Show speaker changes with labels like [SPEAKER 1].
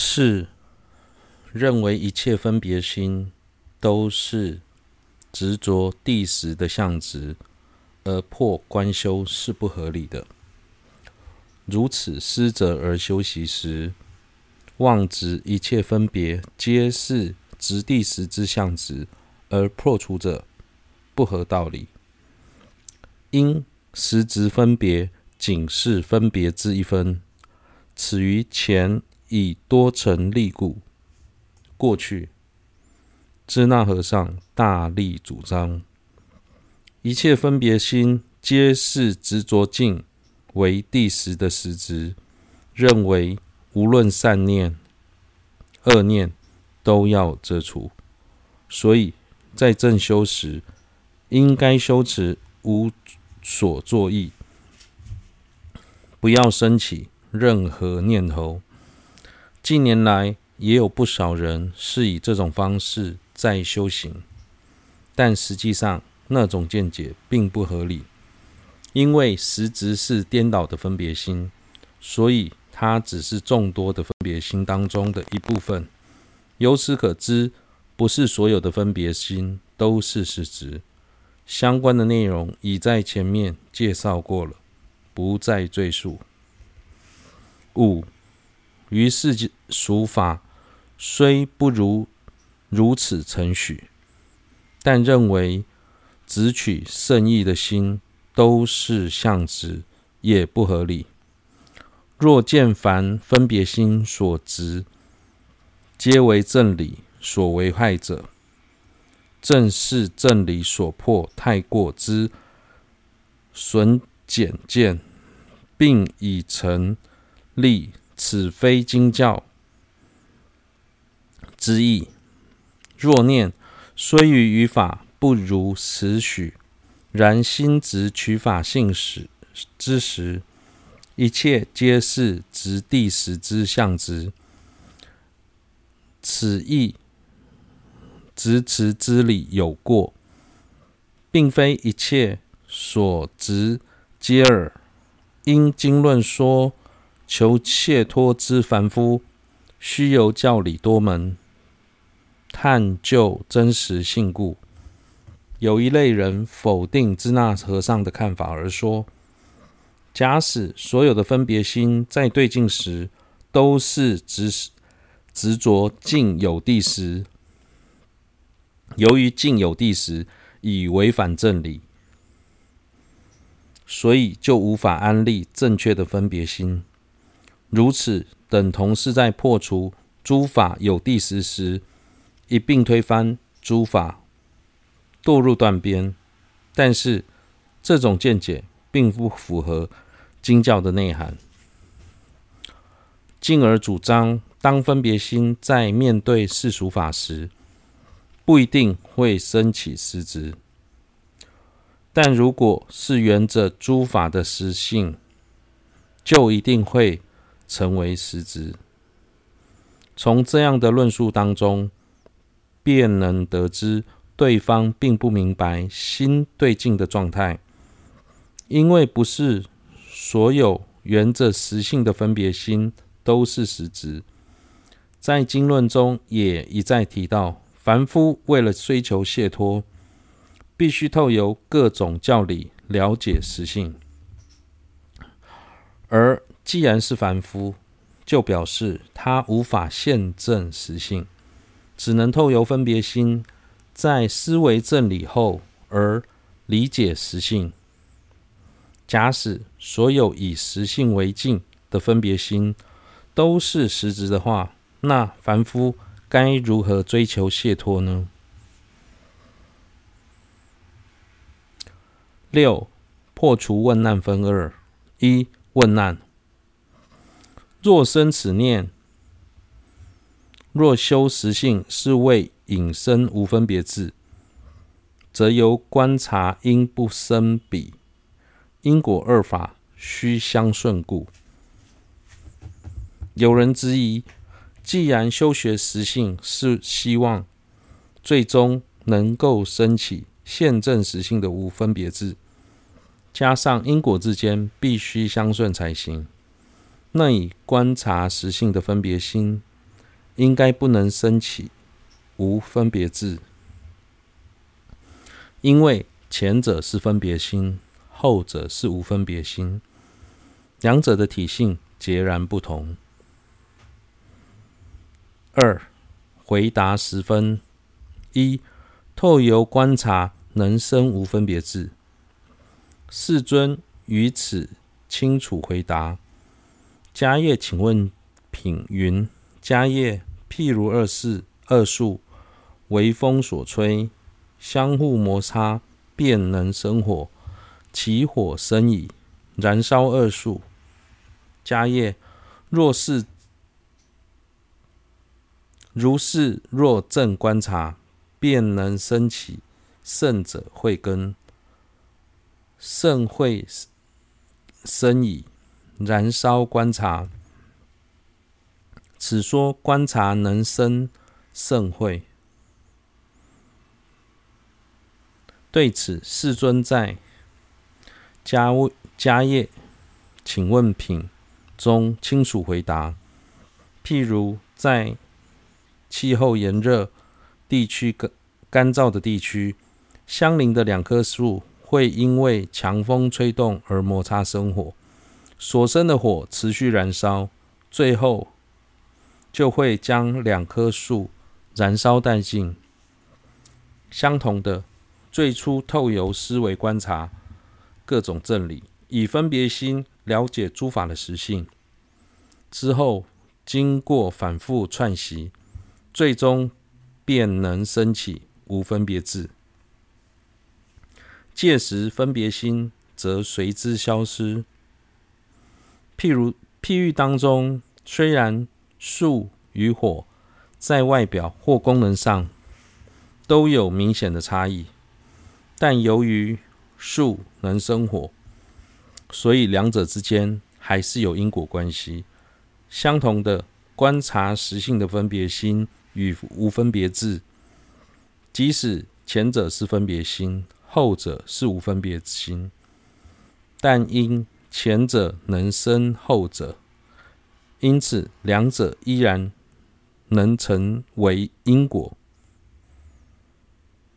[SPEAKER 1] 是认为一切分别心都是执着地实的相执，而破观修是不合理的。如此失者而修习时，妄执一切分别皆是执地实之相执，而破除者不合道理。因实执分别仅是分别之一分，此于前。以多成立故，过去支那和尚大力主张，一切分别心皆是执着境为第十的实质，认为无论善念、恶念都要遮除，所以在正修时，应该修持无所作意，不要生起任何念头。近年来，也有不少人是以这种方式在修行，但实际上那种见解并不合理，因为实执是颠倒的分别心，所以它只是众多的分别心当中的一部分。由此可知，不是所有的分别心都是实执。相关的内容已在前面介绍过了，不再赘述。五。于是俗法虽不如如此程许，但认为执取胜义的心都是相执，也不合理。若见凡分别心所执，皆为正理所为害者，正是正理所破太过之损简见，并已成立。此非经教之意。若念虽于语法不如实许，然心执取法性时之时，一切皆是执谛实之相执。此意执持之理有过，并非一切所执皆尔。因经论说。求解脱之凡夫，须由教理多门探究真实性故。有一类人否定支那和尚的看法，而说：假使所有的分别心在对境时都是执执着境有谛实，由于境有谛实已违反正理，所以就无法安立正确的分别心。如此等同是在破除诸法有谛实时，一并推翻诸法，堕入断边。但是这种见解并不符合经教的内涵，进而主张当分别心在面对世俗法时，不一定会生起实执，但如果是缘着诸法的实性，就一定会。成为实执。从这样的论述当中，便能得知对方并不明白心对境的状态，因为不是所有缘着实性的分别心都是实执。在经论中也一再提到，凡夫为了追求解脱，必须透由各种教理了解实性，而。既然是凡夫，就表示他无法现证实性，只能透由分别心，在思维正理后而理解实性。假使所有以实性为境的分别心都是实执的话，那凡夫该如何追求解脱呢？六、破除问难分二：一、问难。若生此念，若修实性是为引生无分别智，则由观察因不生彼，因果二法须相顺故。有人质疑：既然修学实性是希望最终能够生起现证实性的无分别智，加上因果之间必须相顺才行。那以观察实性的分别心，应该不能生起无分别智，因为前者是分别心，后者是无分别心，两者的体性截然不同。二、回答十分：一、透由观察能生无分别智。世尊于此清楚回答。迦叶，请问品云：迦叶，譬如二事二树，为风所吹，相互摩擦，便能生火。其火生矣，燃烧二树。迦叶，若是如是，若正观察，便能生起圣者慧根。圣会生矣。燃烧观察，此说观察能生圣慧。对此，世尊在迦迦叶，请问品中清楚回答。譬如在气候炎热地区、干干燥的地区，相邻的两棵树会因为强风吹动而摩擦生火。所生的火持续燃烧，最后就会将两棵树燃烧殆尽。相同的，最初透由思维观察各种正理，以分别心了解诸法的实性，之后经过反复串习，最终便能生起无分别智。届时分别心则随之消失。譬如譬喻当中，虽然树与火在外表或功能上都有明显的差异，但由于树能生火，所以两者之间还是有因果关系。相同的，观察实性的分别心与无分别智，即使前者是分别心，后者是无分别心，但因前者能生后者，因此两者依然能成为因果。